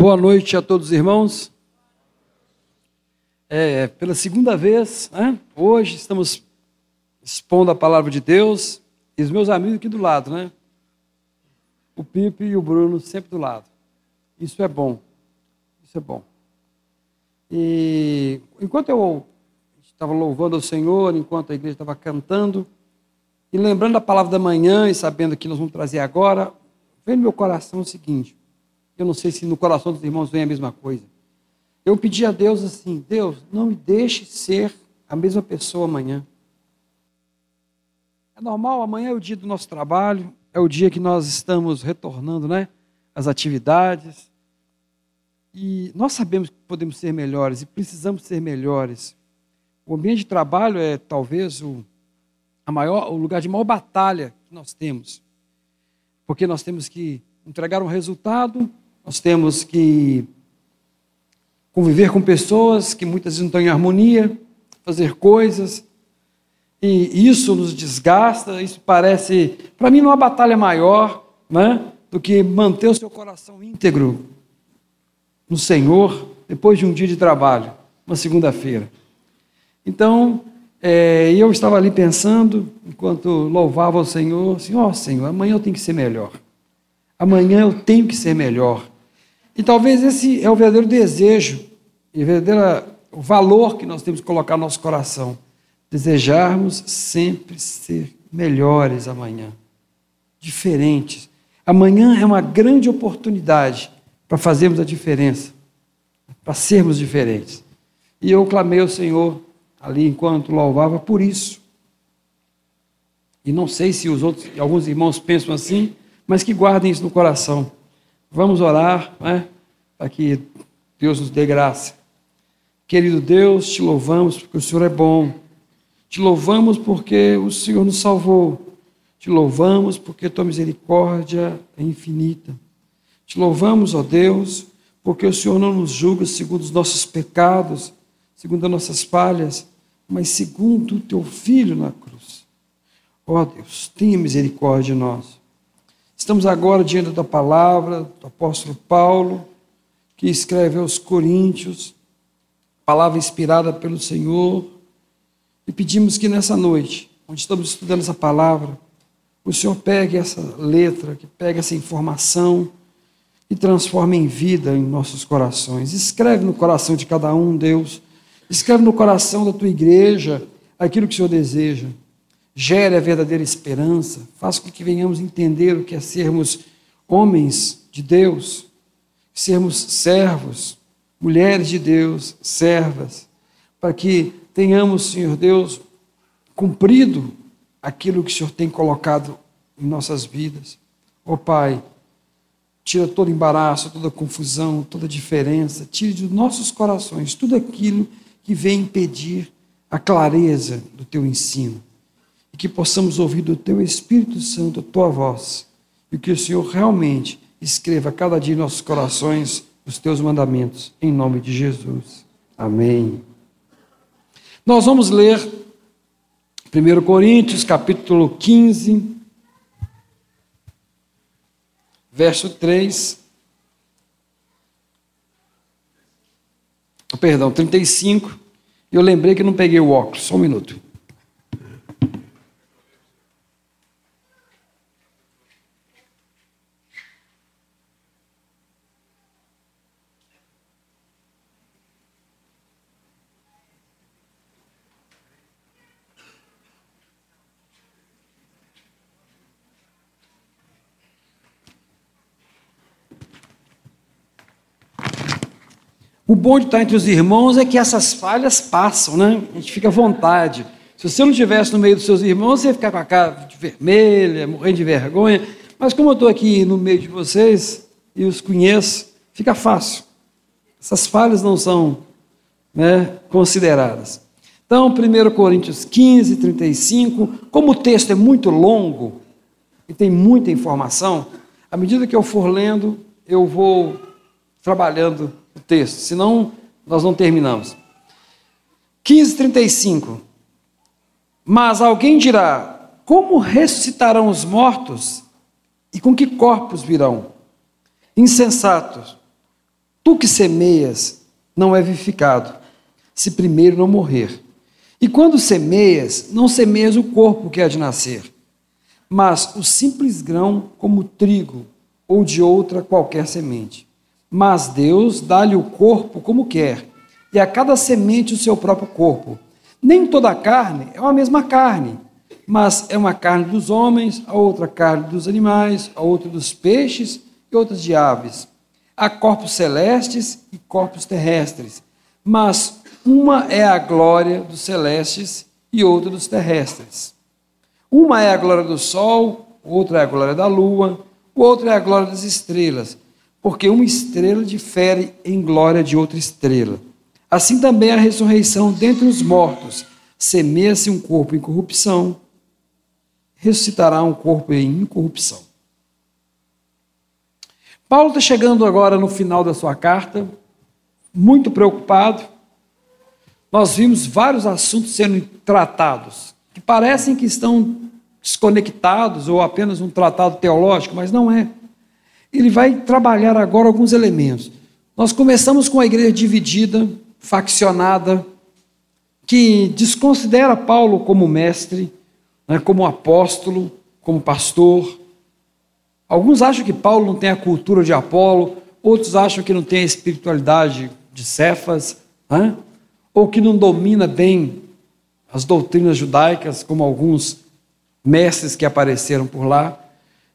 Boa noite a todos os irmãos. É, pela segunda vez, né? hoje estamos expondo a palavra de Deus e os meus amigos aqui do lado, né? O Pipe e o Bruno sempre do lado. Isso é bom. Isso é bom. E enquanto eu estava louvando ao Senhor, enquanto a igreja estava cantando, e lembrando a palavra da manhã e sabendo que nós vamos trazer agora, veio no meu coração o seguinte: eu não sei se no coração dos irmãos vem a mesma coisa. Eu pedi a Deus assim: Deus, não me deixe ser a mesma pessoa amanhã. É normal, amanhã é o dia do nosso trabalho, é o dia que nós estamos retornando, né? As atividades. E nós sabemos que podemos ser melhores e precisamos ser melhores. O ambiente de trabalho é talvez o, a maior, o lugar de maior batalha que nós temos. Porque nós temos que entregar um resultado, nós temos que conviver com pessoas que muitas vezes não estão em harmonia, fazer coisas, e isso nos desgasta, isso parece, para mim, não uma batalha maior né, do que manter o seu coração íntegro no Senhor depois de um dia de trabalho, uma segunda-feira. Então, é, eu estava ali pensando, enquanto louvava o Senhor, assim, ó oh, Senhor, amanhã eu tenho que ser melhor. Amanhã eu tenho que ser melhor. E talvez esse é o verdadeiro desejo, e o verdadeiro valor que nós temos que colocar no nosso coração. Desejarmos sempre ser melhores amanhã, diferentes. Amanhã é uma grande oportunidade para fazermos a diferença, para sermos diferentes. E eu clamei ao Senhor ali enquanto louvava por isso. E não sei se os outros, alguns irmãos pensam assim, mas que guardem isso no coração. Vamos orar, né, para que Deus nos dê graça. Querido Deus, te louvamos porque o Senhor é bom. Te louvamos porque o Senhor nos salvou. Te louvamos porque tua misericórdia é infinita. Te louvamos, ó Deus, porque o Senhor não nos julga segundo os nossos pecados, segundo as nossas falhas, mas segundo o teu Filho na cruz. Ó Deus, tenha misericórdia de nós. Estamos agora diante da palavra do apóstolo Paulo, que escreve aos Coríntios, palavra inspirada pelo Senhor, e pedimos que nessa noite, onde estamos estudando essa palavra, o Senhor pegue essa letra, que pegue essa informação e transforme em vida em nossos corações. Escreve no coração de cada um, Deus. Escreve no coração da tua igreja aquilo que o Senhor deseja gere a verdadeira esperança, faça com que venhamos entender o que é sermos homens de Deus, sermos servos, mulheres de Deus, servas, para que tenhamos, Senhor Deus, cumprido aquilo que o Senhor tem colocado em nossas vidas. Ó oh, Pai, tira todo embaraço, toda confusão, toda diferença, tire de nossos corações tudo aquilo que vem impedir a clareza do teu ensino e que possamos ouvir do Teu Espírito Santo a Tua voz e que o Senhor realmente escreva cada dia em nossos corações os Teus mandamentos, em nome de Jesus. Amém. Nós vamos ler 1 Coríntios, capítulo 15, verso 3. Perdão, 35. Eu lembrei que não peguei o óculos, só um minuto. O bom de estar entre os irmãos é que essas falhas passam, né? A gente fica à vontade. Se você não estivesse no meio dos seus irmãos, você ia ficar com a cara vermelha, morrendo de vergonha. Mas como eu estou aqui no meio de vocês e os conheço, fica fácil. Essas falhas não são né, consideradas. Então, 1 Coríntios 15, 35, como o texto é muito longo e tem muita informação, à medida que eu for lendo, eu vou trabalhando o texto, senão nós não terminamos. 15:35. Mas alguém dirá: Como ressuscitarão os mortos? E com que corpos virão? Insensatos. Tu que semeias não é vivificado, se primeiro não morrer. E quando semeias, não semeias o corpo que há de nascer, mas o simples grão como trigo ou de outra qualquer semente. Mas Deus dá-lhe o corpo como quer, e a cada semente o seu próprio corpo. Nem toda carne é uma mesma carne, mas é uma carne dos homens, a outra carne dos animais, a outra dos peixes e outras de aves. Há corpos celestes e corpos terrestres, mas uma é a glória dos celestes e outra dos terrestres. Uma é a glória do sol, outra é a glória da lua, outra é a glória das estrelas, porque uma estrela difere em glória de outra estrela. Assim também a ressurreição dentre os mortos. Semeia-se um corpo em corrupção, ressuscitará um corpo em incorrupção. Paulo está chegando agora no final da sua carta, muito preocupado. Nós vimos vários assuntos sendo tratados, que parecem que estão desconectados ou apenas um tratado teológico, mas não é. Ele vai trabalhar agora alguns elementos. Nós começamos com a igreja dividida, faccionada, que desconsidera Paulo como mestre, né, como apóstolo, como pastor. Alguns acham que Paulo não tem a cultura de Apolo, outros acham que não tem a espiritualidade de Cefas, né, ou que não domina bem as doutrinas judaicas, como alguns mestres que apareceram por lá.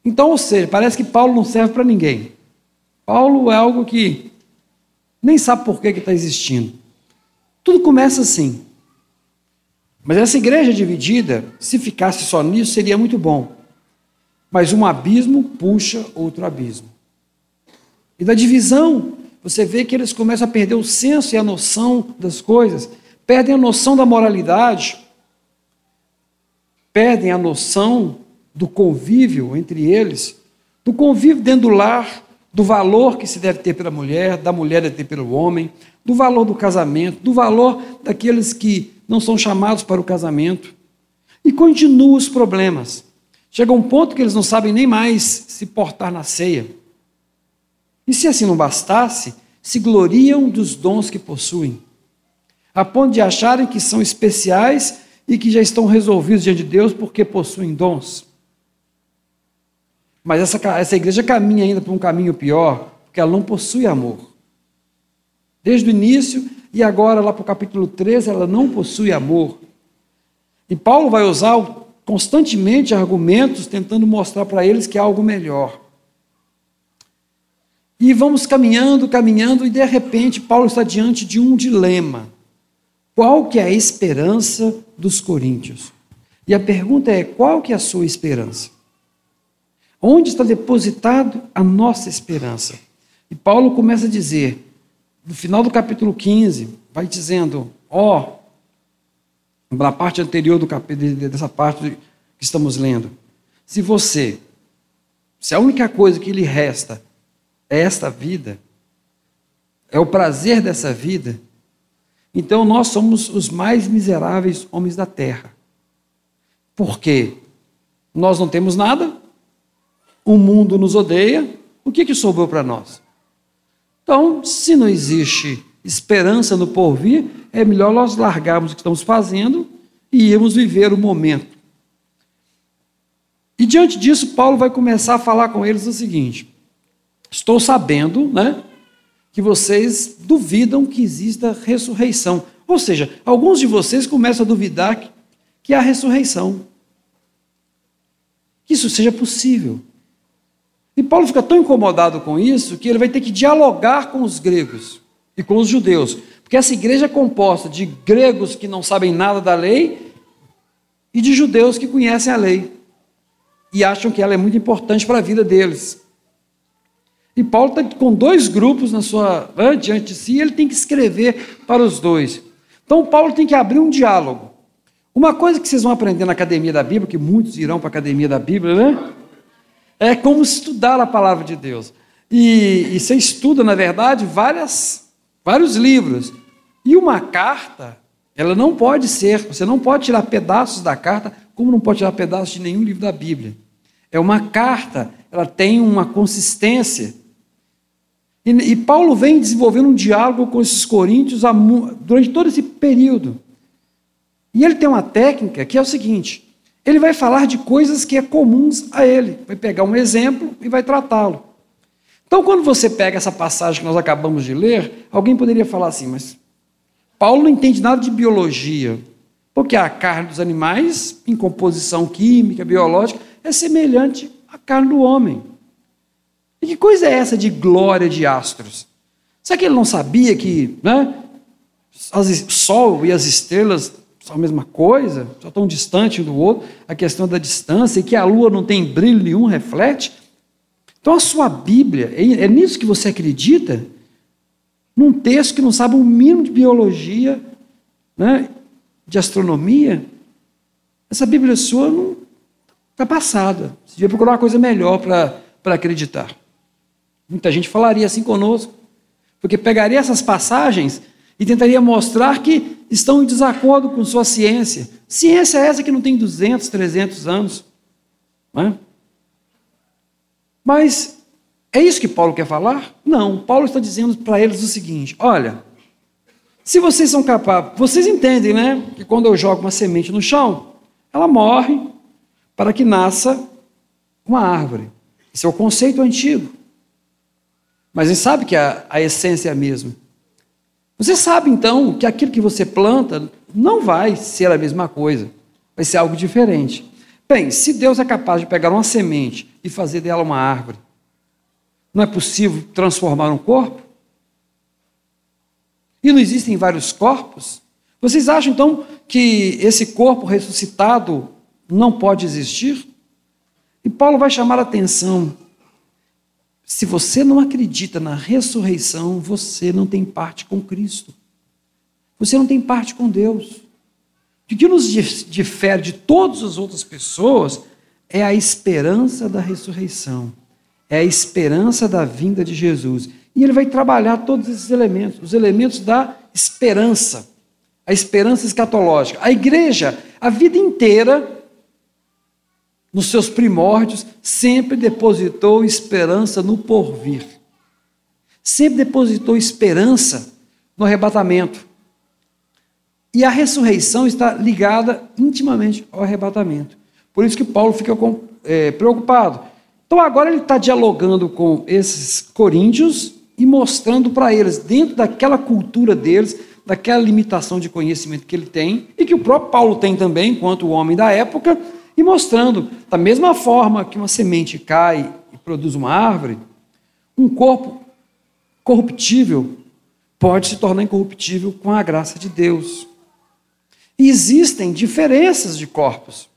Então, ou seja, parece que Paulo não serve para ninguém. Paulo é algo que nem sabe por que está existindo. Tudo começa assim. Mas essa igreja dividida, se ficasse só nisso, seria muito bom. Mas um abismo puxa outro abismo. E da divisão, você vê que eles começam a perder o senso e a noção das coisas, perdem a noção da moralidade, perdem a noção do convívio entre eles, do convívio dentro do lar, do valor que se deve ter pela mulher, da mulher deve ter pelo homem, do valor do casamento, do valor daqueles que não são chamados para o casamento. E continuam os problemas. Chega um ponto que eles não sabem nem mais se portar na ceia. E se assim não bastasse, se gloriam dos dons que possuem, a ponto de acharem que são especiais e que já estão resolvidos diante de Deus porque possuem dons. Mas essa, essa igreja caminha ainda por um caminho pior, porque ela não possui amor. Desde o início e agora, lá para o capítulo 13, ela não possui amor. E Paulo vai usar constantemente argumentos tentando mostrar para eles que há algo melhor. E vamos caminhando, caminhando, e de repente Paulo está diante de um dilema. Qual que é a esperança dos coríntios? E a pergunta é: qual que é a sua esperança? Onde está depositado a nossa esperança? E Paulo começa a dizer: no final do capítulo 15, vai dizendo: ó, oh, na parte anterior do capítulo, dessa parte que estamos lendo, se você, se a única coisa que lhe resta é esta vida, é o prazer dessa vida, então nós somos os mais miseráveis homens da terra. Por quê? Nós não temos nada, o mundo nos odeia, o que, que sobrou para nós? Então, se não existe esperança no porvir, é melhor nós largarmos o que estamos fazendo e irmos viver o momento. E diante disso, Paulo vai começar a falar com eles o seguinte: Estou sabendo, né, que vocês duvidam que exista ressurreição. Ou seja, alguns de vocês começam a duvidar que, que há ressurreição. Que isso seja possível. E Paulo fica tão incomodado com isso que ele vai ter que dialogar com os gregos e com os judeus, porque essa igreja é composta de gregos que não sabem nada da lei e de judeus que conhecem a lei e acham que ela é muito importante para a vida deles. E Paulo está com dois grupos na sua diante de si, ele tem que escrever para os dois. Então Paulo tem que abrir um diálogo. Uma coisa que vocês vão aprender na academia da Bíblia, que muitos irão para a academia da Bíblia, né? É como estudar a palavra de Deus. E, e você estuda, na verdade, várias, vários livros. E uma carta, ela não pode ser, você não pode tirar pedaços da carta, como não pode tirar pedaços de nenhum livro da Bíblia. É uma carta, ela tem uma consistência. E, e Paulo vem desenvolvendo um diálogo com esses coríntios durante todo esse período. E ele tem uma técnica que é o seguinte: ele vai falar de coisas que é comuns a ele, vai pegar um exemplo e vai tratá-lo. Então, quando você pega essa passagem que nós acabamos de ler, alguém poderia falar assim, mas Paulo não entende nada de biologia, porque a carne dos animais, em composição química, biológica, é semelhante à carne do homem. E que coisa é essa de glória de astros? Será que ele não sabia que né, o Sol e as estrelas são a mesma coisa, só tão distante do outro, a questão da distância, e que a lua não tem brilho nenhum, reflete? Então a sua Bíblia, é, é nisso que você acredita? Num texto que não sabe o mínimo de biologia, né, de astronomia? Essa Bíblia sua não está passada. Você devia procurar uma coisa melhor para acreditar. Muita gente falaria assim conosco, porque pegaria essas passagens e tentaria mostrar que estão em desacordo com sua ciência. Ciência é essa que não tem 200, 300 anos. Não é? Mas é isso que Paulo quer falar? Não. Paulo está dizendo para eles o seguinte: olha, se vocês são capazes, vocês entendem, né? Que quando eu jogo uma semente no chão, ela morre para que nasça uma árvore. Esse é o conceito antigo. Mas ele sabe que a, a essência é a mesma. Você sabe então que aquilo que você planta não vai ser a mesma coisa, vai ser algo diferente. Bem, se Deus é capaz de pegar uma semente e fazer dela uma árvore, não é possível transformar um corpo? E não existem vários corpos? Vocês acham então que esse corpo ressuscitado não pode existir? E Paulo vai chamar a atenção se você não acredita na ressurreição, você não tem parte com Cristo. Você não tem parte com Deus. O que nos difere de todas as outras pessoas é a esperança da ressurreição, é a esperança da vinda de Jesus. E ele vai trabalhar todos esses elementos, os elementos da esperança, a esperança escatológica. A igreja, a vida inteira, nos seus primórdios, sempre depositou esperança no porvir. Sempre depositou esperança no arrebatamento. E a ressurreição está ligada intimamente ao arrebatamento. Por isso que Paulo fica com, é, preocupado. Então agora ele está dialogando com esses coríntios e mostrando para eles, dentro daquela cultura deles, daquela limitação de conhecimento que ele tem, e que o próprio Paulo tem também, enquanto o homem da época, mostrando, da mesma forma que uma semente cai e produz uma árvore, um corpo corruptível pode se tornar incorruptível com a graça de Deus. E existem diferenças de corpos.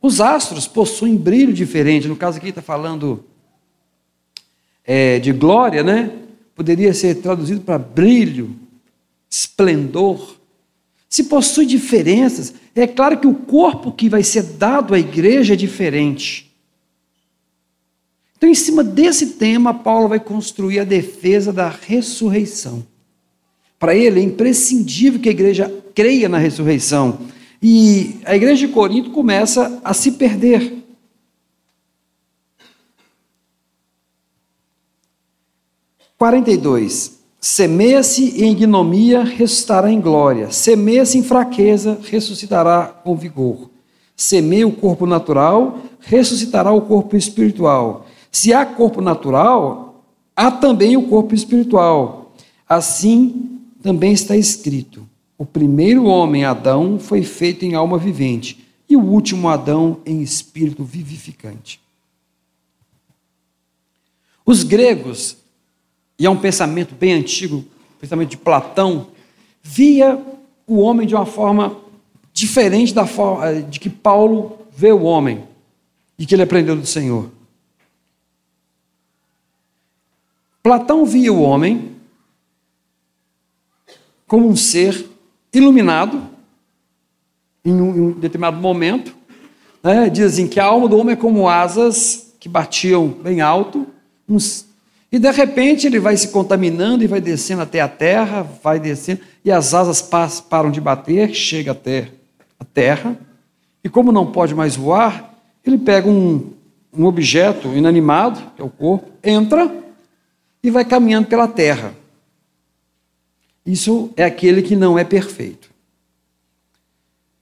Os astros possuem brilho diferente. No caso aqui está falando é, de glória, né? Poderia ser traduzido para brilho, esplendor. Se possui diferenças, é claro que o corpo que vai ser dado à igreja é diferente. Então, em cima desse tema, Paulo vai construir a defesa da ressurreição. Para ele é imprescindível que a igreja creia na ressurreição. E a igreja de Corinto começa a se perder. Quarenta e dois. Semeia-se em ignomia, ressuscitará em glória. Semeia-se em fraqueza, ressuscitará com vigor. Semeia o corpo natural, ressuscitará o corpo espiritual. Se há corpo natural, há também o corpo espiritual. Assim também está escrito: o primeiro homem, Adão, foi feito em alma vivente, e o último Adão em espírito vivificante. Os gregos e é um pensamento bem antigo, pensamento de Platão, via o homem de uma forma diferente da forma eh, de que Paulo vê o homem e que ele aprendeu do Senhor. Platão via o homem como um ser iluminado em um, determinado momento. Né? Dizem que a alma do homem é como asas que batiam bem alto, uns e de repente ele vai se contaminando e vai descendo até a terra, vai descendo, e as asas param de bater, chega até a terra, e como não pode mais voar, ele pega um, um objeto inanimado, que é o corpo, entra e vai caminhando pela terra. Isso é aquele que não é perfeito.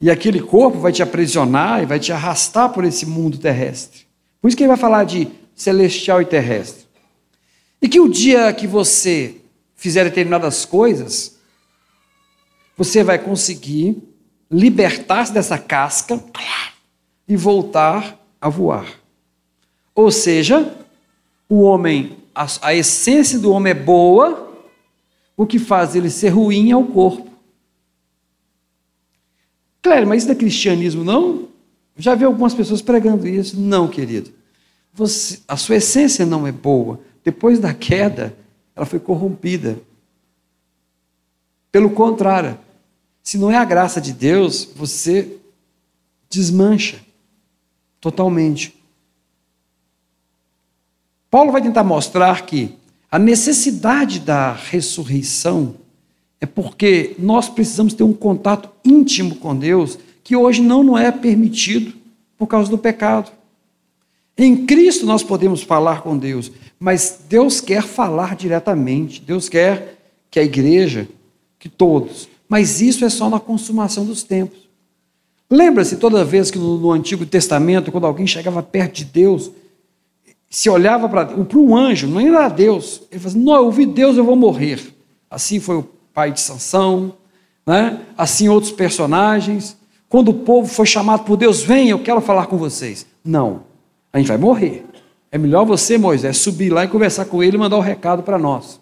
E aquele corpo vai te aprisionar e vai te arrastar por esse mundo terrestre. Por isso que ele vai falar de celestial e terrestre. E que o dia que você fizer determinadas coisas, você vai conseguir libertar-se dessa casca e voltar a voar. Ou seja, o homem, a, a essência do homem é boa, o que faz ele ser ruim é o corpo. Claro, mas isso não é cristianismo, não? Já vi algumas pessoas pregando isso. Não, querido. Você, a sua essência não é boa. Depois da queda, ela foi corrompida. Pelo contrário, se não é a graça de Deus, você desmancha totalmente. Paulo vai tentar mostrar que a necessidade da ressurreição é porque nós precisamos ter um contato íntimo com Deus que hoje não, não é permitido por causa do pecado. Em Cristo nós podemos falar com Deus, mas Deus quer falar diretamente, Deus quer que a igreja, que todos, mas isso é só na consumação dos tempos. Lembra-se toda vez que no, no, Antigo Testamento, quando alguém chegava perto de Deus, se olhava para um anjo, não era Deus, ele falava assim, não, eu ouvi Deus, eu vou morrer. Assim foi o pai de Sansão, né? assim outros personagens. Quando o povo foi chamado por Deus, vem, eu quero falar com vocês. Não, a gente vai morrer. É melhor você, Moisés, subir lá e conversar com ele e mandar o um recado para nós.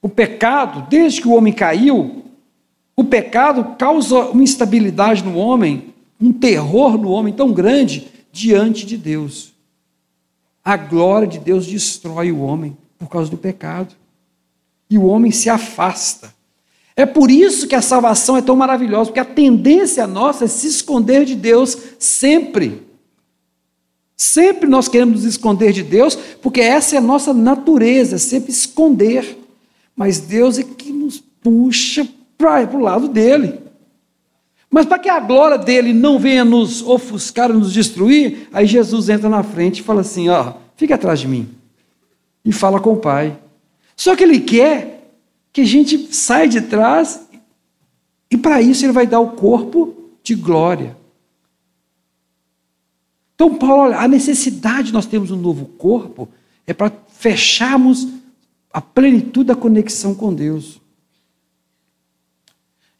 O pecado, desde que o homem caiu, o pecado causa uma instabilidade no homem, um terror no homem tão grande diante de Deus. A glória de Deus destrói o homem por causa do pecado. E o homem se afasta. É por isso que a salvação é tão maravilhosa, porque a tendência nossa é se esconder de Deus sempre. Sempre nós queremos nos esconder de Deus, porque essa é a nossa natureza, é sempre esconder. Mas Deus é que nos puxa para o lado dele. Mas para que a glória dele não venha nos ofuscar, nos destruir, aí Jesus entra na frente e fala assim: ó, fica atrás de mim. E fala com o Pai. Só que ele quer que a gente sai de trás e para isso ele vai dar o corpo de glória. Então, Paulo, olha, a necessidade de nós termos um novo corpo é para fecharmos a plenitude da conexão com Deus.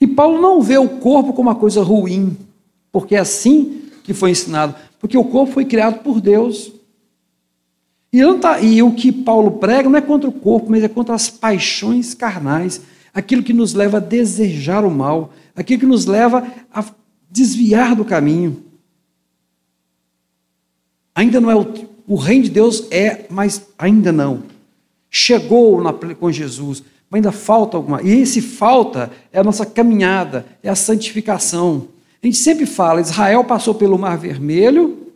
E Paulo não vê o corpo como uma coisa ruim, porque é assim que foi ensinado, porque o corpo foi criado por Deus. E, tá, e o que Paulo prega não é contra o corpo, mas é contra as paixões carnais, aquilo que nos leva a desejar o mal, aquilo que nos leva a desviar do caminho. Ainda não é o, o reino de Deus é, mas ainda não. Chegou na, com Jesus, mas ainda falta alguma. E esse falta é a nossa caminhada, é a santificação. A gente sempre fala, Israel passou pelo Mar Vermelho,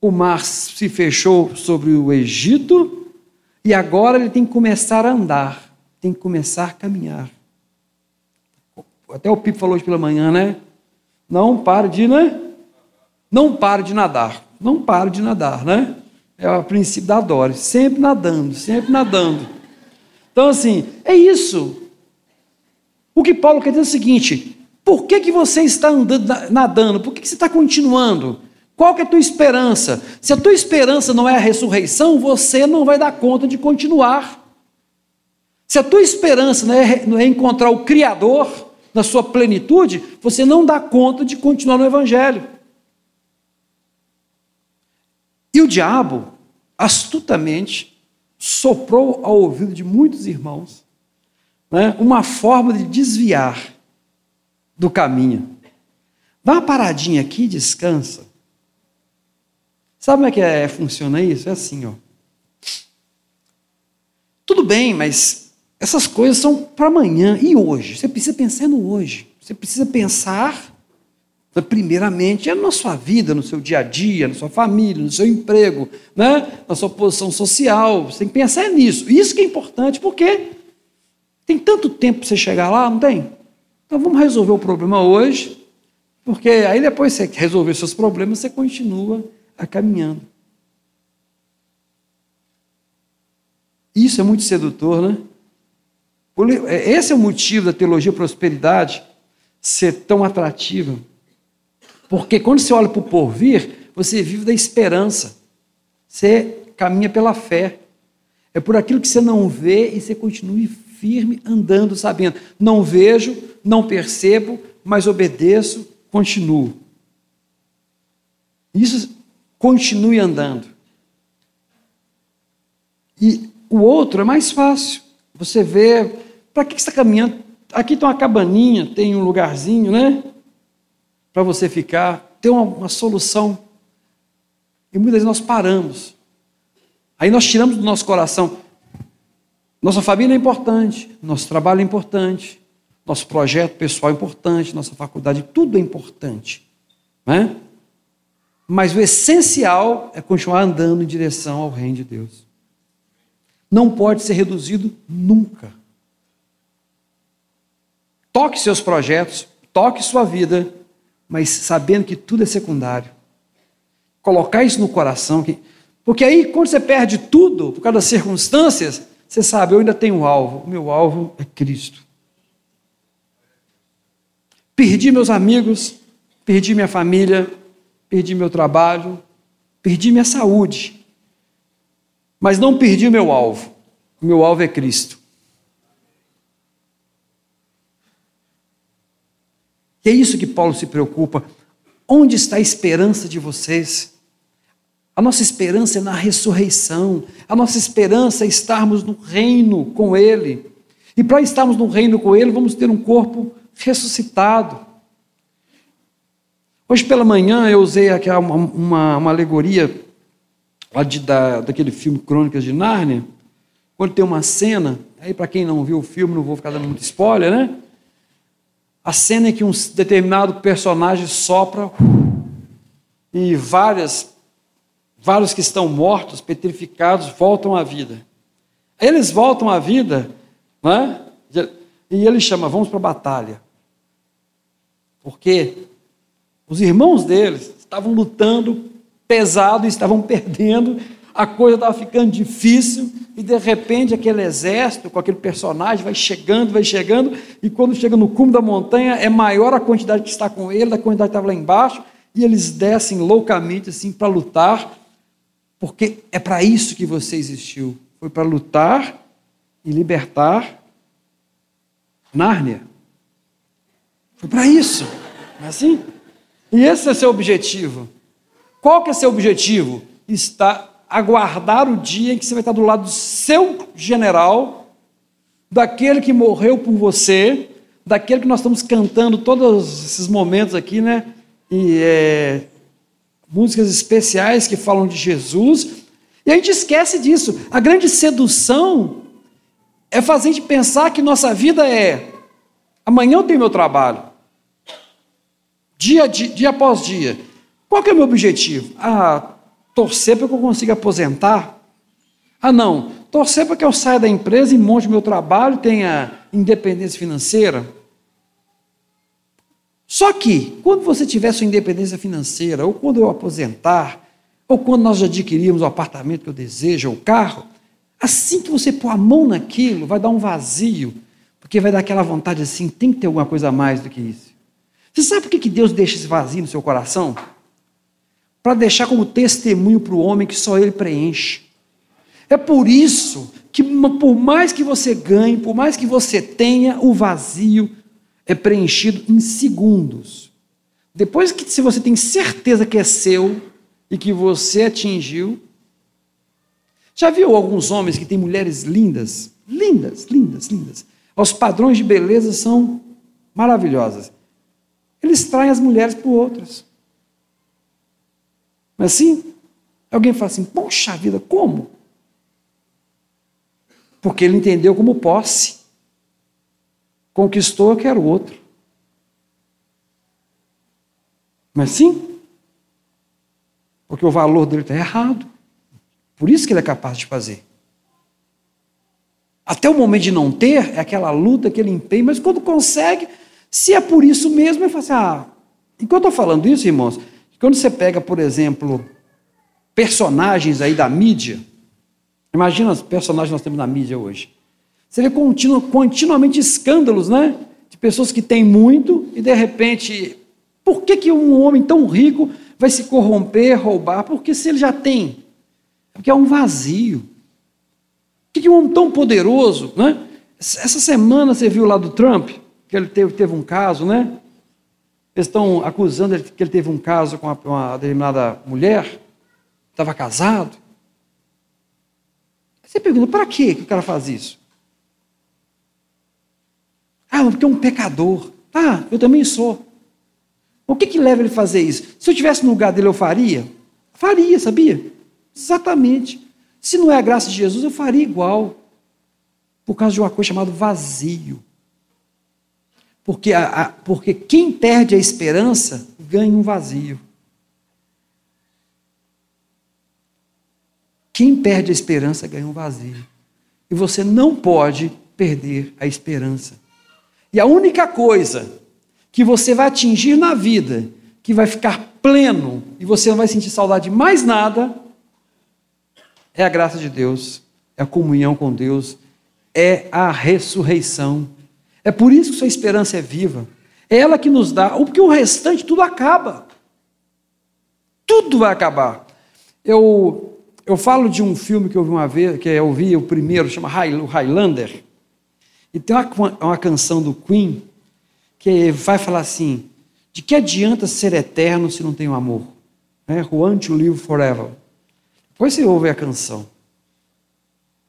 o mar se fechou sobre o Egito e agora ele tem que começar a andar, tem que começar a caminhar. Até o Pipo falou hoje pela manhã, né? Não pare de, né? Não pare de nadar. Não pare de nadar, né? É o princípio da Doris. Sempre nadando, sempre nadando. Então, assim, é isso. O que Paulo quer dizer é o seguinte: por que, que você está andando, nadando? Por que, que você está continuando? Qual que é a tua esperança? Se a tua esperança não é a ressurreição, você não vai dar conta de continuar. Se a tua esperança não é, não é encontrar o Criador na sua plenitude, você não dá conta de continuar no Evangelho. E o diabo, astutamente, soprou ao ouvido de muitos irmãos né, uma forma de desviar do caminho. Dá uma paradinha aqui, descansa. Sabe como é que é, funciona isso? É assim, ó. Tudo bem, mas essas coisas são para amanhã e hoje. Você precisa pensar no hoje. Você precisa pensar, primeiramente, na sua vida, no seu dia a dia, na sua família, no seu emprego, né? na sua posição social. Você tem que pensar nisso. Isso que é importante, porque tem tanto tempo para você chegar lá, não tem? Então vamos resolver o problema hoje, porque aí depois você resolver seus problemas, você continua a caminhando. Isso é muito sedutor, né? É, esse é o motivo da teologia prosperidade ser tão atrativa. Porque quando você olha para o porvir, você vive da esperança. Você caminha pela fé. É por aquilo que você não vê e você continue firme andando, sabendo. Não vejo, não percebo, mas obedeço, continuo. Isso continue andando. E o outro é mais fácil. Você vê, para que você está caminhando? Aqui tem uma cabaninha, tem um lugarzinho, né? Para você ficar, tem uma, uma solução. E muitas vezes nós paramos. Aí nós tiramos do nosso coração. Nossa família é importante, nosso trabalho é importante, nosso projeto pessoal é importante, nossa faculdade, tudo é importante. Né? Mas o essencial é continuar andando em direção ao reino de Deus. Não pode ser reduzido nunca. Toque seus projetos, toque sua vida, mas sabendo que tudo é secundário. Colocar isso no coração, que... porque aí quando você perde tudo por causa das circunstâncias, você sabe, eu ainda tenho um alvo, o meu alvo é Cristo. Perdi meus amigos, perdi minha família, perdi meu trabalho, perdi minha saúde, mas não perdi o meu alvo. O meu alvo é Cristo. É isso que Paulo se preocupa. Onde está a esperança de vocês? A nossa esperança é na ressurreição. A nossa esperança é estarmos no reino com Ele. E para estarmos no reino com Ele, vamos ter um corpo ressuscitado. Hoje pela manhã eu usei aqui uma, uma, uma alegoria de, da, daquele filme Crônicas de Nárnia, quando tem uma cena, aí para quem não viu o filme, não vou ficar dando muito spoiler, né? A cena em que um determinado personagem sopra e várias, vários que estão mortos, petrificados, voltam à vida. Eles voltam à vida, né? e ele chama, vamos para a batalha. Porque os irmãos deles estavam lutando pesado e estavam perdendo, a coisa estava ficando difícil, e de repente aquele exército com aquele personagem vai chegando, vai chegando, e quando chega no cume da montanha é maior a quantidade que está com ele da quantidade que estava lá embaixo, e eles descem loucamente assim para lutar, porque é para isso que você existiu. Foi para lutar e libertar Nárnia. Foi para isso. É assim? E esse é seu objetivo. Qual que é seu objetivo? Está aguardar o dia em que você vai estar do lado do seu general, daquele que morreu por você, daquele que nós estamos cantando todos esses momentos aqui, né? E é, músicas especiais que falam de Jesus. E a gente esquece disso. A grande sedução é fazer a gente pensar que nossa vida é amanhã eu tenho meu trabalho. Dia, dia, dia após dia. Qual que é o meu objetivo? Ah, torcer para que eu consiga aposentar. Ah, não, torcer para que eu saia da empresa e monte meu trabalho, tenha independência financeira. Só que, quando você tiver sua independência financeira, ou quando eu aposentar, ou quando nós adquirirmos o apartamento que eu desejo, ou o carro, assim que você pôr a mão naquilo, vai dar um vazio, porque vai dar aquela vontade assim, tem que ter alguma coisa a mais do que isso. Você sabe por que Deus deixa esse vazio no seu coração? Para deixar como testemunho para o homem que só ele preenche. É por isso que, por mais que você ganhe, por mais que você tenha, o vazio é preenchido em segundos. Depois que, se você tem certeza que é seu e que você atingiu. Já viu alguns homens que têm mulheres lindas? Lindas, lindas, lindas. Os padrões de beleza são maravilhosas. Eles traem as mulheres por outras. Mas assim, alguém fala assim: poxa vida, como? Porque ele entendeu como posse. Conquistou, eu quero outro. Mas sim, porque o valor dele está errado. Por isso que ele é capaz de fazer. Até o momento de não ter, é aquela luta, aquele empenho, mas quando consegue, se é por isso mesmo, eu falo assim, ah, enquanto eu estou falando isso, irmãos, quando você pega, por exemplo, personagens aí da mídia, Imagina os personagens que nós temos na mídia hoje. Você vê continu, continuamente escândalos, né? De pessoas que têm muito e de repente, por que, que um homem tão rico vai se corromper, roubar? Porque se ele já tem, é porque é um vazio. Por que, que um homem tão poderoso, né? Essa semana você viu lá do Trump, que ele teve, teve um caso, né? Eles estão acusando que ele teve um caso com uma, determinada mulher, estava casado. Você pergunta, para que o cara faz isso? Ah, porque é um pecador. Ah, eu também sou. O que, que leva ele a fazer isso? Se eu estivesse no lugar dele, eu faria? Faria, sabia? Exatamente. Se não é a graça de Jesus, eu faria igual. Por causa de uma coisa chamada vazio. Porque, a, a, porque quem perde a esperança ganha um vazio. Quem perde a esperança ganha um vazio. E você não pode perder a esperança. E a única coisa que você vai atingir na vida, que vai ficar pleno e você não vai sentir saudade de mais nada, é a graça de Deus, é a comunhão com Deus, é a ressurreição. É por isso que sua esperança é viva. É ela que nos dá, porque o restante tudo acaba. Tudo vai acabar. Eu, eu falo de um filme que eu vi uma vez, que eu vi o primeiro, chama Highlander. E tem uma, uma canção do Queen que vai falar assim: de que adianta ser eterno se não tem o amor? É, Who want to live forever? Depois você ouve a canção.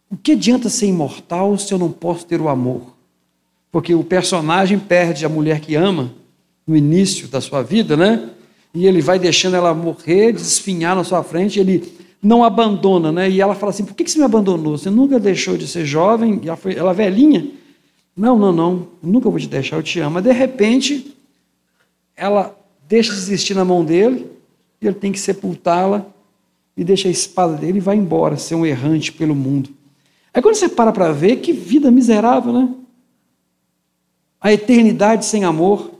O que adianta ser imortal se eu não posso ter o amor? Porque o personagem perde a mulher que ama no início da sua vida, né? E ele vai deixando ela morrer, desespinhar na sua frente, ele não abandona, né? E ela fala assim: por que você me abandonou? Você nunca deixou de ser jovem, ela, foi, ela é velhinha. Não, não, não, nunca vou te deixar, eu te amo. Mas de repente, ela deixa de existir na mão dele, e ele tem que sepultá-la, e deixa a espada dele e vai embora, ser um errante pelo mundo. Aí quando você para para ver, que vida miserável, né? A eternidade sem amor,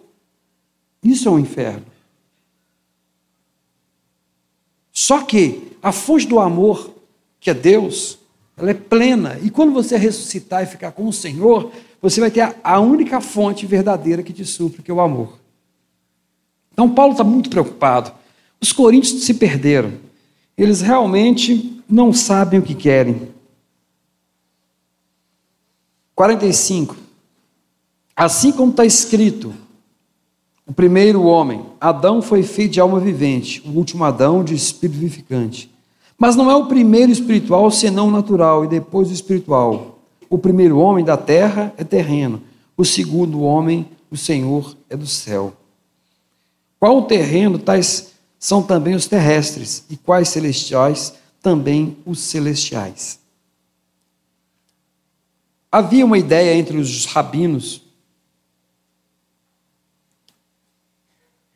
isso é um inferno. Só que a fonte do amor, que é Deus, ela é plena. E quando você ressuscitar e ficar com o Senhor, você vai ter a única fonte verdadeira que te supre, que é o amor. Então, Paulo está muito preocupado. Os coríntios se perderam. Eles realmente não sabem o que querem. 45. Assim como está escrito, o primeiro homem, Adão foi feito de alma vivente, o último Adão de espírito vivificante. Mas não é o primeiro espiritual senão o natural, e depois o espiritual. O primeiro homem da terra é terreno, o segundo homem, o Senhor, é do céu. Qual o terreno, tais são também os terrestres, e quais celestiais, também os celestiais. Havia uma ideia entre os rabinos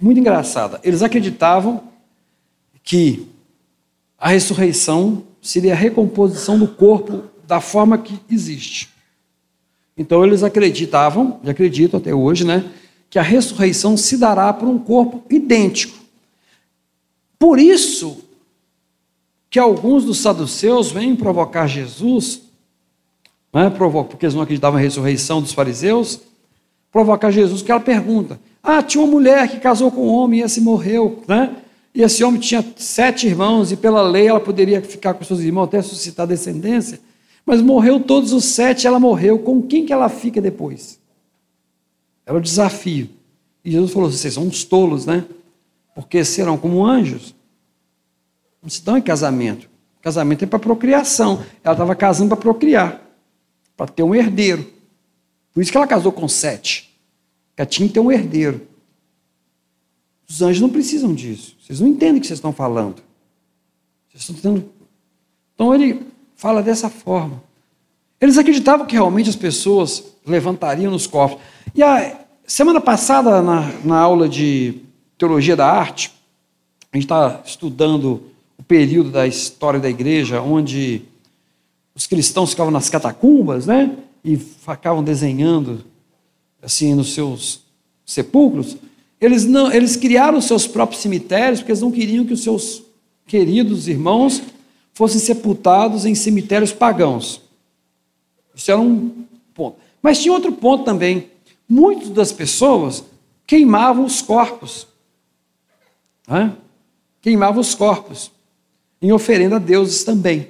muito engraçada. Eles acreditavam que a ressurreição seria a recomposição do corpo da forma que existe. Então eles acreditavam, e acreditam até hoje, né, que a ressurreição se dará por um corpo idêntico. Por isso que alguns dos saduceus vêm provocar Jesus, né, porque eles não acreditavam na ressurreição dos fariseus, provocar Jesus, que ela pergunta: ah, tinha uma mulher que casou com um homem e esse morreu, né? E esse homem tinha sete irmãos, e pela lei ela poderia ficar com seus irmãos até suscitar descendência. Mas morreu todos os sete, ela morreu. Com quem que ela fica depois? Era o desafio. E Jesus falou: vocês são uns tolos, né? Porque serão como anjos. Não se dão em casamento. Casamento é para procriação. Ela estava casando para procriar, para ter um herdeiro. Por isso que ela casou com sete. Que ter um herdeiro. Os anjos não precisam disso. Vocês não entendem o que vocês estão falando. Vocês estão tentando. Então ele fala dessa forma. Eles acreditavam que realmente as pessoas levantariam nos corpos. E a semana passada, na, na aula de teologia da arte, a gente está estudando o período da história da igreja, onde os cristãos ficavam nas catacumbas, né? E ficavam desenhando assim nos seus sepulcros, eles não, eles criaram os seus próprios cemitérios porque eles não queriam que os seus queridos irmãos fossem sepultados em cemitérios pagãos. Isso era um ponto. Mas tinha outro ponto também. Muitas das pessoas queimavam os corpos. Queimavam os corpos em oferenda a deuses também.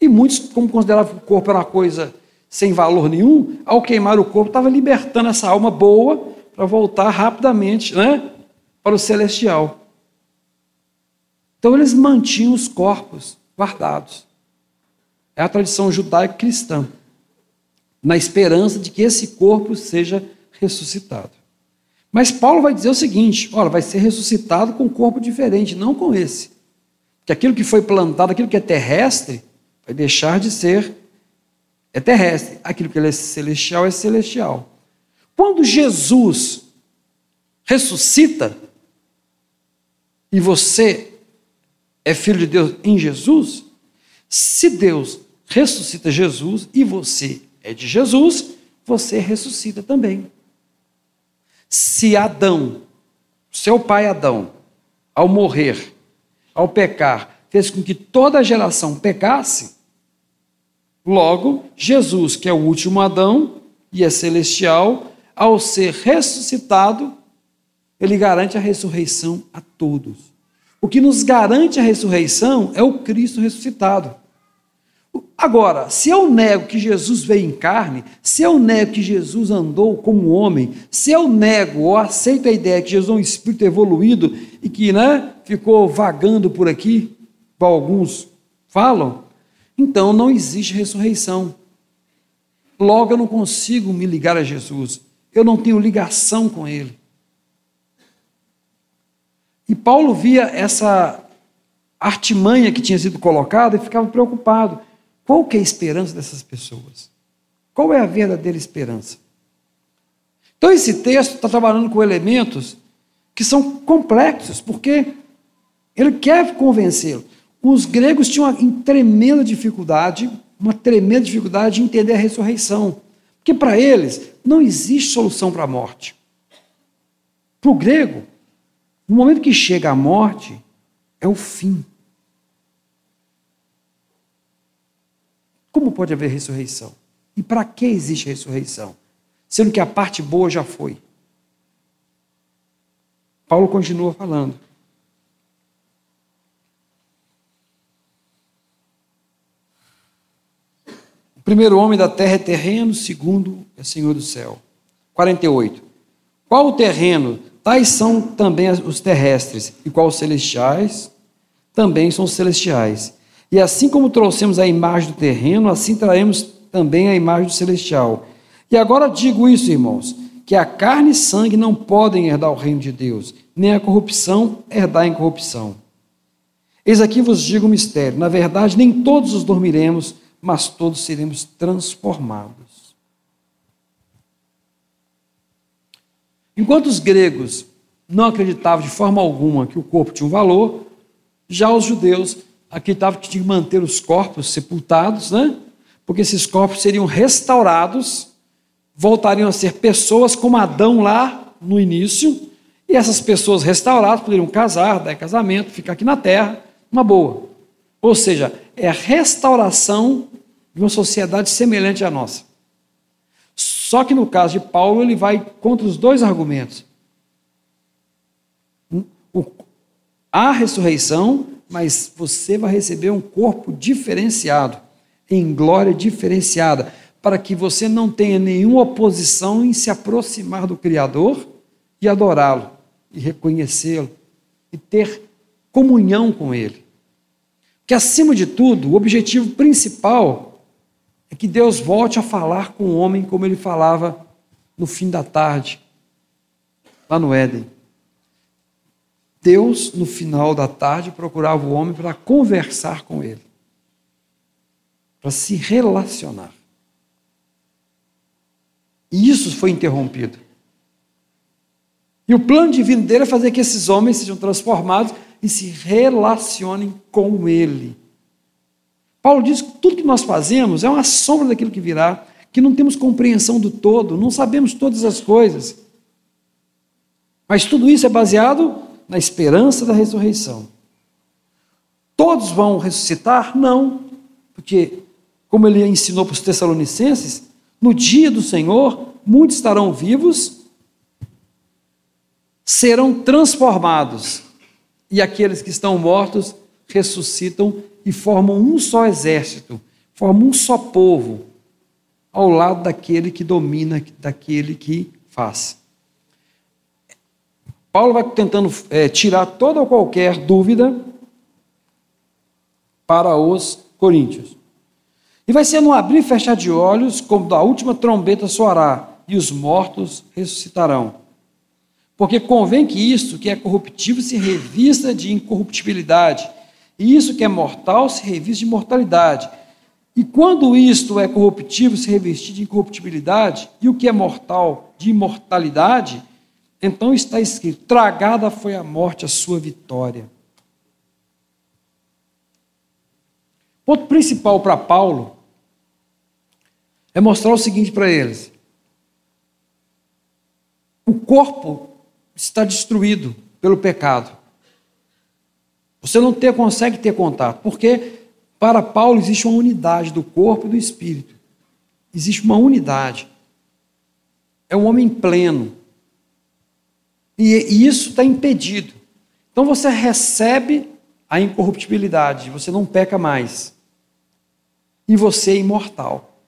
E muitos, como consideravam que o corpo era uma coisa sem valor nenhum, ao queimar o corpo, estava libertando essa alma boa para voltar rapidamente né, para o celestial. Então eles mantinham os corpos guardados. É a tradição judaico-cristã, na esperança de que esse corpo seja ressuscitado. Mas Paulo vai dizer o seguinte: olha, vai ser ressuscitado com um corpo diferente, não com esse. Que aquilo que foi plantado, aquilo que é terrestre, vai deixar de ser é terrestre. Aquilo que é celestial é celestial. Quando Jesus ressuscita e você é filho de Deus em Jesus, se Deus ressuscita Jesus e você é de Jesus, você ressuscita também. Se Adão, seu pai Adão, ao morrer, ao pecar, fez com que toda a geração pecasse, logo, Jesus, que é o último Adão e é celestial, ao ser ressuscitado, ele garante a ressurreição a todos. O que nos garante a ressurreição é o Cristo ressuscitado. Agora, se eu nego que Jesus veio em carne, se eu nego que Jesus andou como homem, se eu nego ou aceito a ideia que Jesus é um espírito evoluído e que né, ficou vagando por aqui, como alguns falam, então não existe ressurreição. Logo eu não consigo me ligar a Jesus, eu não tenho ligação com Ele. E Paulo via essa artimanha que tinha sido colocada e ficava preocupado. Qual que é a esperança dessas pessoas? Qual é a verdadeira esperança? Então esse texto está trabalhando com elementos que são complexos, porque ele quer convencê-lo. Os gregos tinham uma tremenda dificuldade, uma tremenda dificuldade de entender a ressurreição. Porque para eles não existe solução para a morte. Para o grego, no momento que chega a morte, é o fim. Como pode haver ressurreição? E para que existe ressurreição? Sendo que a parte boa já foi. Paulo continua falando. Primeiro homem da terra é terreno, o segundo é senhor do céu. 48. Qual o terreno Tais são também os terrestres, e qual os celestiais? Também são os celestiais. E assim como trouxemos a imagem do terreno, assim traremos também a imagem do celestial. E agora digo isso, irmãos, que a carne e sangue não podem herdar o reino de Deus, nem a corrupção herdar a incorrupção. Eis aqui vos digo um mistério: na verdade, nem todos os dormiremos, mas todos seremos transformados. Enquanto os gregos não acreditavam de forma alguma que o corpo tinha um valor, já os judeus acreditavam que tinham que manter os corpos sepultados, né? porque esses corpos seriam restaurados, voltariam a ser pessoas como Adão lá no início, e essas pessoas restauradas poderiam casar, dar casamento, ficar aqui na terra, uma boa. Ou seja, é a restauração de uma sociedade semelhante à nossa. Só que no caso de Paulo, ele vai contra os dois argumentos. Há ressurreição, mas você vai receber um corpo diferenciado, em glória diferenciada, para que você não tenha nenhuma oposição em se aproximar do Criador e adorá-lo, e reconhecê-lo, e ter comunhão com Ele. Que, acima de tudo, o objetivo principal é que Deus volte a falar com o homem como ele falava no fim da tarde, lá no Éden. Deus, no final da tarde, procurava o homem para conversar com ele, para se relacionar. E isso foi interrompido. E o plano divino dele é fazer que esses homens sejam transformados e se relacionem com ele. Paulo diz que tudo que nós fazemos é uma sombra daquilo que virá, que não temos compreensão do todo, não sabemos todas as coisas. Mas tudo isso é baseado na esperança da ressurreição. Todos vão ressuscitar? Não, porque, como ele ensinou para os Tessalonicenses, no dia do Senhor, muitos estarão vivos, serão transformados, e aqueles que estão mortos ressuscitam e formam um só exército, formam um só povo, ao lado daquele que domina, daquele que faz. Paulo vai tentando é, tirar toda ou qualquer dúvida para os coríntios. E vai ser no abrir e fechar de olhos, como da última trombeta soará, e os mortos ressuscitarão. Porque convém que isto que é corruptível se revista de incorruptibilidade, e isso que é mortal se revista de mortalidade. E quando isto é corruptível se revestir de incorruptibilidade, e o que é mortal de imortalidade, então está escrito: tragada foi a morte a sua vitória. Ponto principal para Paulo é mostrar o seguinte para eles: o corpo está destruído pelo pecado. Você não ter, consegue ter contato, porque para Paulo existe uma unidade do corpo e do espírito. Existe uma unidade. É um homem pleno. E, e isso está impedido. Então você recebe a incorruptibilidade, você não peca mais. E você é imortal.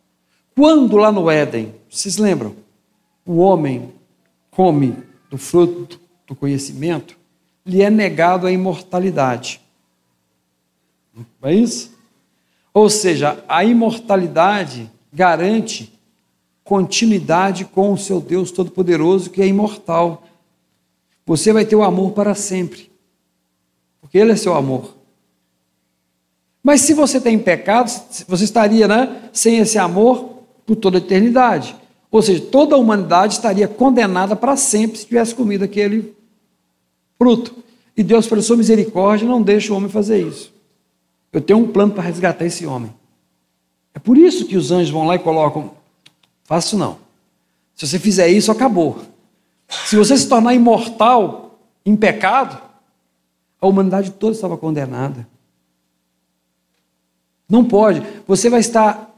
Quando lá no Éden, vocês lembram? O homem come do fruto do conhecimento, lhe é negado a imortalidade. Não é isso? Ou seja, a imortalidade garante continuidade com o seu Deus Todo-Poderoso, que é imortal. Você vai ter o amor para sempre, porque Ele é seu amor. Mas se você tem pecado, você estaria né, sem esse amor por toda a eternidade. Ou seja, toda a humanidade estaria condenada para sempre se tivesse comido aquele fruto. E Deus, pela sua misericórdia, não deixa o homem fazer isso. Eu tenho um plano para resgatar esse homem. É por isso que os anjos vão lá e colocam: faço não. Se você fizer isso, acabou. Se você se tornar imortal em pecado, a humanidade toda estava condenada. Não pode. Você vai estar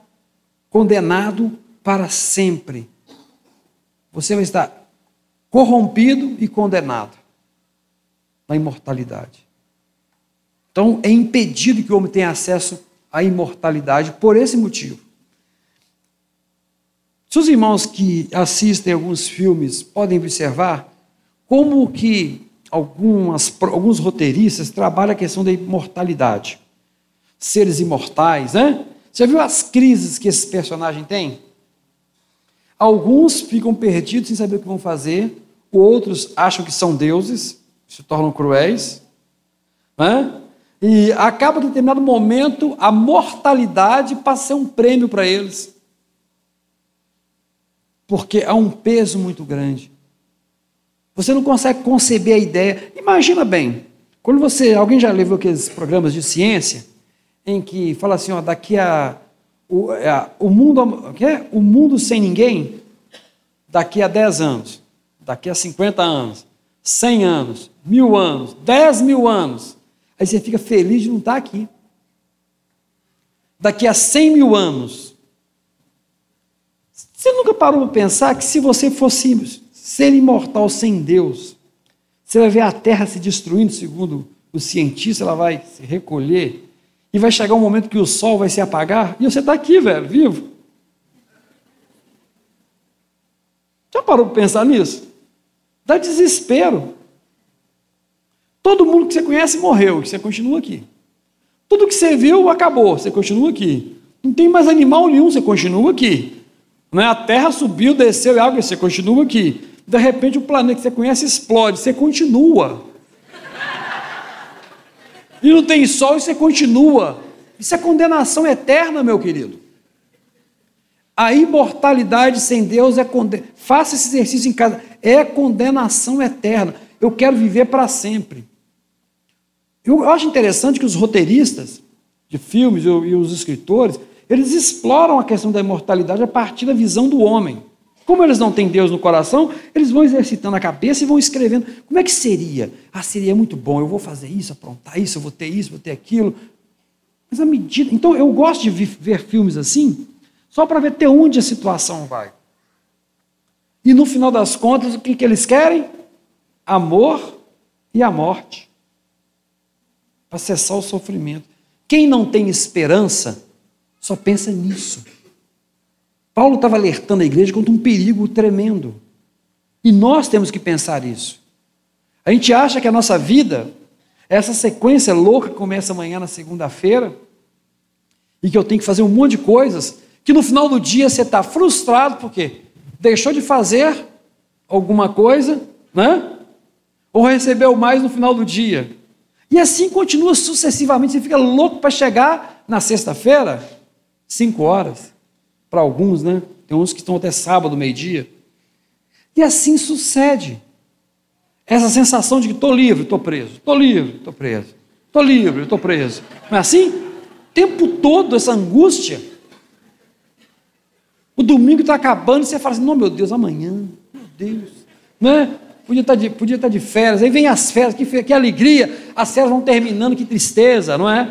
condenado para sempre. Você vai estar corrompido e condenado na imortalidade. Então, é impedido que o homem tenha acesso à imortalidade por esse motivo. Se os irmãos que assistem alguns filmes podem observar como que algumas, alguns roteiristas trabalham a questão da imortalidade. Seres imortais, né? Você viu as crises que esse personagem tem? Alguns ficam perdidos sem saber o que vão fazer, outros acham que são deuses, se tornam cruéis, né? e acaba que em determinado momento a mortalidade passa a ser um prêmio para eles, porque há um peso muito grande. Você não consegue conceber a ideia. Imagina bem, quando você, alguém já levou aqueles programas de ciência em que fala assim, ó, daqui a o, é, o mundo, o, é? o mundo sem ninguém, daqui a 10 anos, daqui a 50 anos, 100 anos, mil anos, 10 mil anos. Aí você fica feliz de não estar aqui. Daqui a 100 mil anos. Você nunca parou para pensar que se você fosse ser imortal sem Deus, você vai ver a Terra se destruindo, segundo o cientista, ela vai se recolher, e vai chegar um momento que o sol vai se apagar, e você está aqui, velho, vivo. Já parou para pensar nisso? Dá desespero. Todo mundo que você conhece morreu, você continua aqui. Tudo que você viu acabou, você continua aqui. Não tem mais animal nenhum, você continua aqui. Não é? A terra subiu, desceu e água, você continua aqui. De repente o planeta que você conhece explode, você continua. E não tem sol e você continua. Isso é condenação eterna, meu querido. A imortalidade sem Deus é condenação. Faça esse exercício em casa. É condenação eterna. Eu quero viver para sempre. Eu acho interessante que os roteiristas de filmes e os escritores, eles exploram a questão da imortalidade a partir da visão do homem. Como eles não têm Deus no coração, eles vão exercitando a cabeça e vão escrevendo. Como é que seria? Ah, seria muito bom, eu vou fazer isso, aprontar isso, eu vou ter isso, vou ter aquilo. Mas a medida. Então, eu gosto de ver filmes assim, só para ver até onde a situação vai. E no final das contas, o que, que eles querem? Amor e a morte. Para cessar o sofrimento. Quem não tem esperança, só pensa nisso. Paulo estava alertando a igreja contra um perigo tremendo. E nós temos que pensar isso. A gente acha que a nossa vida, essa sequência louca que começa amanhã na segunda-feira, e que eu tenho que fazer um monte de coisas, que no final do dia você está frustrado porque deixou de fazer alguma coisa, né? Ou recebeu mais no final do dia. E assim continua sucessivamente. Você fica louco para chegar na sexta-feira, cinco horas para alguns, né? Tem uns que estão até sábado, meio-dia. E assim sucede. Essa sensação de que estou livre, estou preso, estou livre, estou preso, estou livre, estou preso. Não é assim? O tempo todo essa angústia. O domingo está acabando você fala assim: não, meu Deus, amanhã, meu Deus, né? Podia estar, tá de, podia estar tá de férias, aí vem as férias, que, que alegria, as férias vão terminando, que tristeza, não é?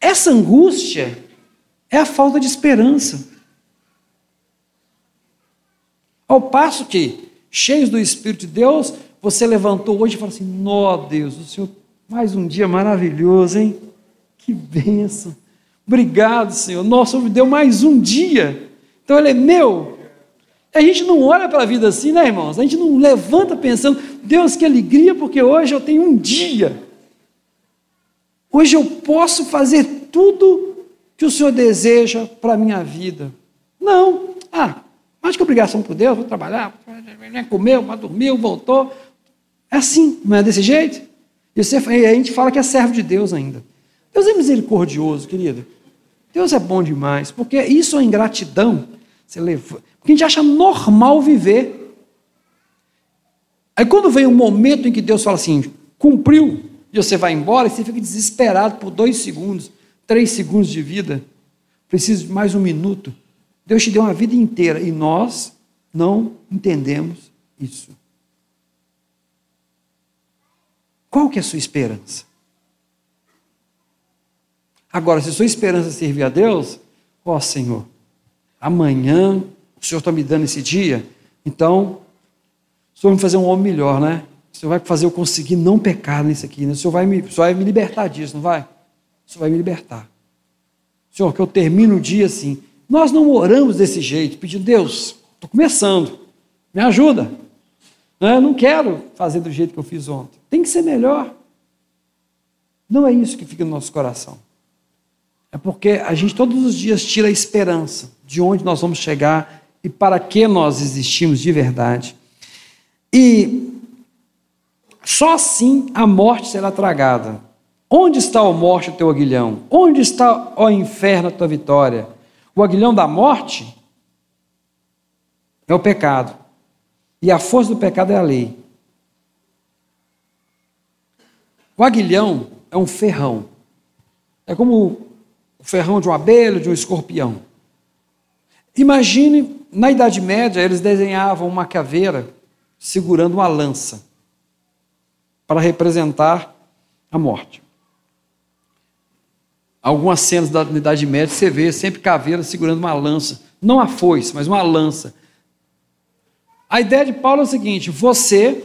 Essa angústia é a falta de esperança. Ao passo que, cheios do Espírito de Deus, você levantou hoje e falou assim: Nó Deus, o Senhor, mais um dia maravilhoso, hein? Que benção. Obrigado, Senhor. Nossa, me deu mais um dia. Então ele é meu. A gente não olha para a vida assim, né, irmãos? A gente não levanta pensando, Deus, que alegria, porque hoje eu tenho um dia. Hoje eu posso fazer tudo que o Senhor deseja para a minha vida. Não. Ah, mais que obrigação por Deus, vou trabalhar, comeu, dormiu, voltou. É assim, não é desse jeito? E a gente fala que é servo de Deus ainda. Deus é misericordioso, querido. Deus é bom demais, porque isso é ingratidão. Você leva, porque a gente acha normal viver. Aí quando vem um momento em que Deus fala assim, cumpriu, e você vai embora, e você fica desesperado por dois segundos três segundos de vida, preciso de mais um minuto. Deus te deu uma vida inteira e nós não entendemos isso. Qual que é a sua esperança? Agora, se sua esperança é servir a Deus, ó Senhor, amanhã o Senhor está me dando esse dia, então o Senhor vai me fazer um homem melhor, né? O Senhor vai fazer eu conseguir não pecar nisso aqui, né? o, Senhor vai me, o Senhor vai me libertar disso, não vai? Isso vai me libertar. Senhor, que eu termine o dia assim. Nós não oramos desse jeito, pedindo, Deus, estou começando, me ajuda. Eu não quero fazer do jeito que eu fiz ontem. Tem que ser melhor. Não é isso que fica no nosso coração. É porque a gente todos os dias tira a esperança de onde nós vamos chegar e para que nós existimos de verdade. E só assim a morte será tragada. Onde está, ó morte, o teu aguilhão? Onde está, ó inferno, a tua vitória? O aguilhão da morte é o pecado. E a força do pecado é a lei. O aguilhão é um ferrão. É como o ferrão de uma abelha, de um escorpião. Imagine, na Idade Média, eles desenhavam uma caveira segurando uma lança para representar a morte algumas cenas da Idade Média, você vê sempre caveira segurando uma lança. Não a foice, mas uma lança. A ideia de Paulo é o seguinte: você,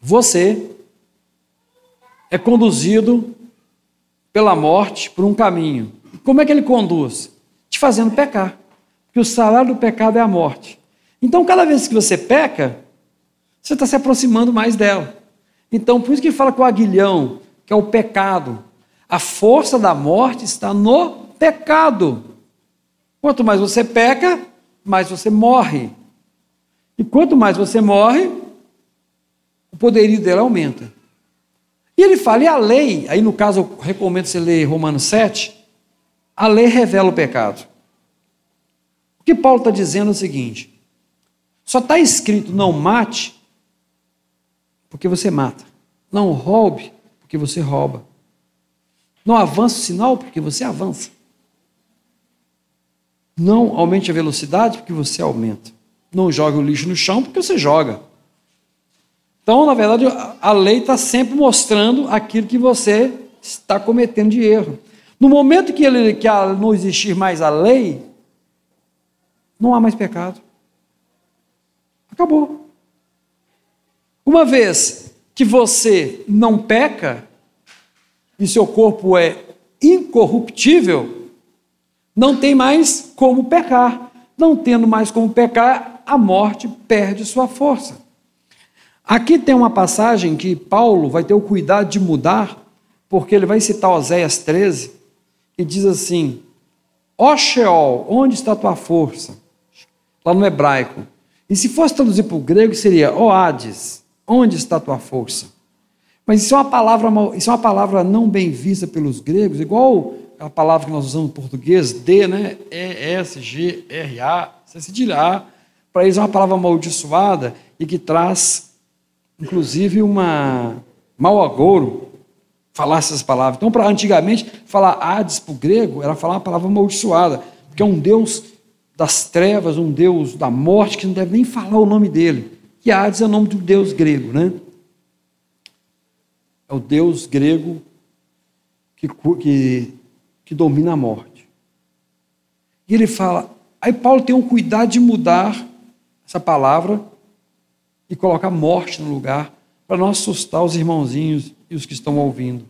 você é conduzido pela morte por um caminho. Como é que ele conduz? Te fazendo pecar. Porque o salário do pecado é a morte. Então, cada vez que você peca, você está se aproximando mais dela. Então, por isso que fala com o aguilhão, que é o pecado. A força da morte está no pecado. Quanto mais você peca, mais você morre. E quanto mais você morre, o poderio dele aumenta. E ele fala, e a lei, aí no caso eu recomendo você ler Romanos 7, a lei revela o pecado. O que Paulo está dizendo é o seguinte: só está escrito não mate, porque você mata. Não roube, porque você rouba. Não avança o sinal porque você avança. Não aumente a velocidade porque você aumenta. Não jogue o lixo no chão porque você joga. Então, na verdade, a lei está sempre mostrando aquilo que você está cometendo de erro. No momento que, ele, que não existir mais a lei, não há mais pecado. Acabou. Uma vez que você não peca, e seu corpo é incorruptível, não tem mais como pecar. Não tendo mais como pecar, a morte perde sua força. Aqui tem uma passagem que Paulo vai ter o cuidado de mudar, porque ele vai citar Oséias 13, e diz assim: Ó Sheol, onde está a tua força? Lá no hebraico. E se fosse traduzir para o grego, seria: Ó Hades, onde está a tua força? Mas isso é uma palavra, isso é uma palavra não bem vista pelos gregos, igual a palavra que nós usamos no português, D, né? E, S, G, R, A, C, cedilha A. Para eles é uma palavra amaldiçoada e que traz, inclusive, uma mau agouro falar essas palavras. Então, para antigamente, falar Hades para o grego era falar uma palavra amaldiçoada, porque é um Deus das trevas, um Deus da morte, que não deve nem falar o nome dele. E Hades é o nome do Deus grego, né? É o Deus grego que, que, que domina a morte. E ele fala, aí Paulo tem um cuidado de mudar essa palavra e colocar morte no lugar, para não assustar os irmãozinhos e os que estão ouvindo,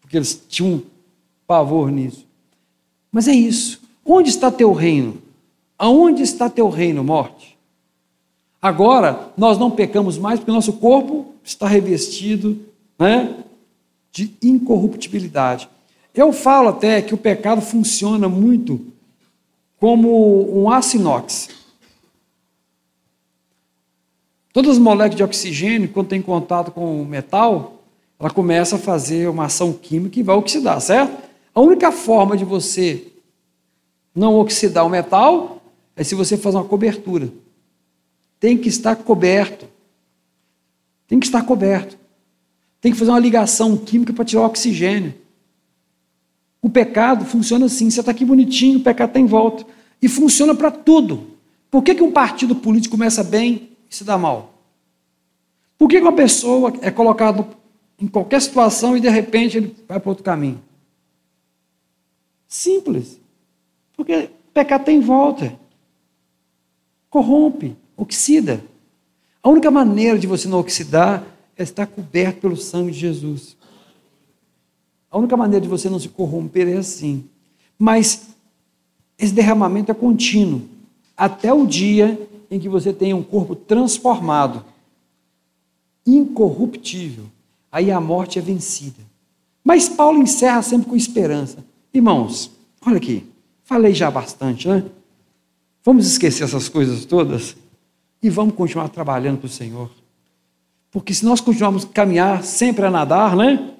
porque eles tinham pavor nisso. Mas é isso. Onde está teu reino? Aonde está teu reino, morte? Agora, nós não pecamos mais porque nosso corpo está revestido né, de incorruptibilidade. Eu falo até que o pecado funciona muito como um aço inox. Todas as moléculas de oxigênio, quando tem contato com o metal, ela começa a fazer uma ação química e vai oxidar, certo? A única forma de você não oxidar o metal é se você fazer uma cobertura. Tem que estar coberto. Tem que estar coberto. Tem que fazer uma ligação química para tirar o oxigênio. O pecado funciona assim. Você está aqui bonitinho, o pecado está em volta. E funciona para tudo. Por que, que um partido político começa bem e se dá mal? Por que, uma pessoa é colocada em qualquer situação e de repente ele vai para outro caminho? Simples. Porque pecado está em volta. Corrompe, oxida. A única maneira de você não oxidar é estar coberto pelo sangue de Jesus. A única maneira de você não se corromper é assim. Mas esse derramamento é contínuo, até o dia em que você tenha um corpo transformado, incorruptível. Aí a morte é vencida. Mas Paulo encerra sempre com esperança. Irmãos, olha aqui, falei já bastante, né? Vamos esquecer essas coisas todas e vamos continuar trabalhando para o Senhor. Porque se nós continuarmos a caminhar sempre a nadar, né?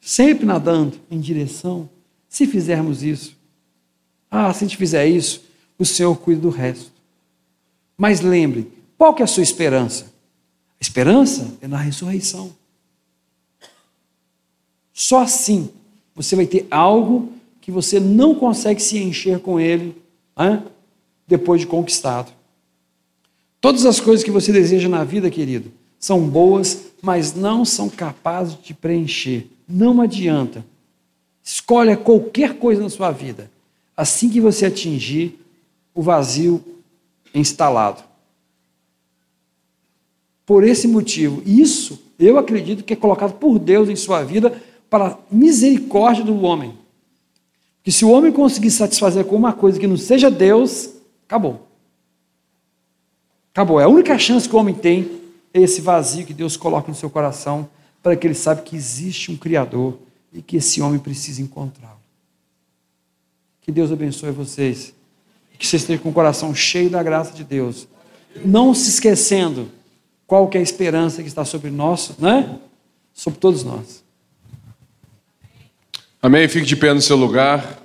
Sempre nadando em direção, se fizermos isso, ah, se a gente fizer isso, o Senhor cuida do resto. Mas lembre, qual que é a sua esperança? A esperança é na ressurreição. Só assim você vai ter algo que você não consegue se encher com ele hein? depois de conquistado. Todas as coisas que você deseja na vida, querido, são boas, mas não são capazes de preencher. Não adianta. Escolha qualquer coisa na sua vida. Assim que você atingir o vazio instalado. Por esse motivo, isso eu acredito que é colocado por Deus em sua vida para misericórdia do homem. Que se o homem conseguir satisfazer com uma coisa que não seja Deus, acabou. Acabou. É a única chance que o homem tem é esse vazio que Deus coloca no seu coração para que ele saiba que existe um Criador e que esse homem precisa encontrá-lo. Que Deus abençoe vocês. Que vocês estejam com o coração cheio da graça de Deus. Não se esquecendo qual que é a esperança que está sobre nós, né? Sobre todos nós. Amém. Fique de pé no seu lugar.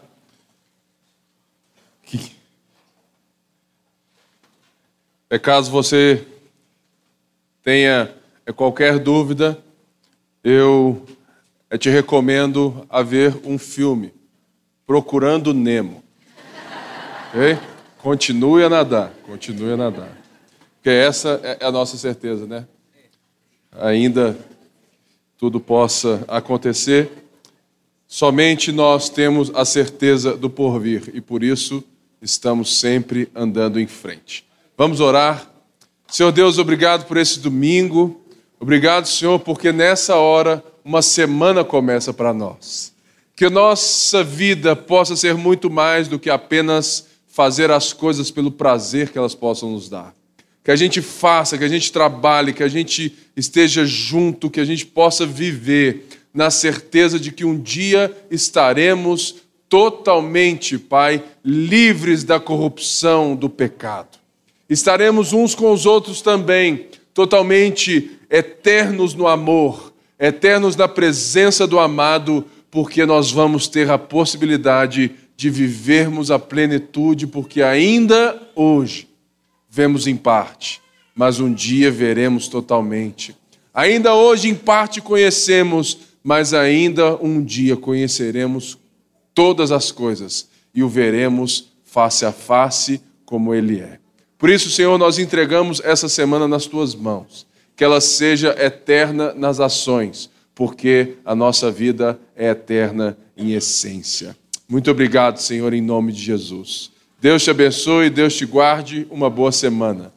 É caso você tenha qualquer dúvida, eu te recomendo a ver um filme, Procurando Nemo. Ok? Continue a nadar, continue a nadar. Porque essa é a nossa certeza, né? Ainda tudo possa acontecer, somente nós temos a certeza do porvir e por isso estamos sempre andando em frente. Vamos orar. Senhor Deus, obrigado por esse domingo. Obrigado, Senhor, porque nessa hora uma semana começa para nós. Que nossa vida possa ser muito mais do que apenas fazer as coisas pelo prazer que elas possam nos dar. Que a gente faça, que a gente trabalhe, que a gente esteja junto, que a gente possa viver na certeza de que um dia estaremos totalmente, Pai, livres da corrupção, do pecado. Estaremos uns com os outros também, totalmente eternos no amor, eternos na presença do amado, porque nós vamos ter a possibilidade de vivermos a plenitude, porque ainda hoje vemos em parte, mas um dia veremos totalmente. Ainda hoje, em parte, conhecemos, mas ainda um dia conheceremos todas as coisas e o veremos face a face como Ele é. Por isso, Senhor, nós entregamos essa semana nas tuas mãos que ela seja eterna nas ações, porque a nossa vida é eterna em essência. Muito obrigado, Senhor, em nome de Jesus. Deus te abençoe, Deus te guarde. Uma boa semana.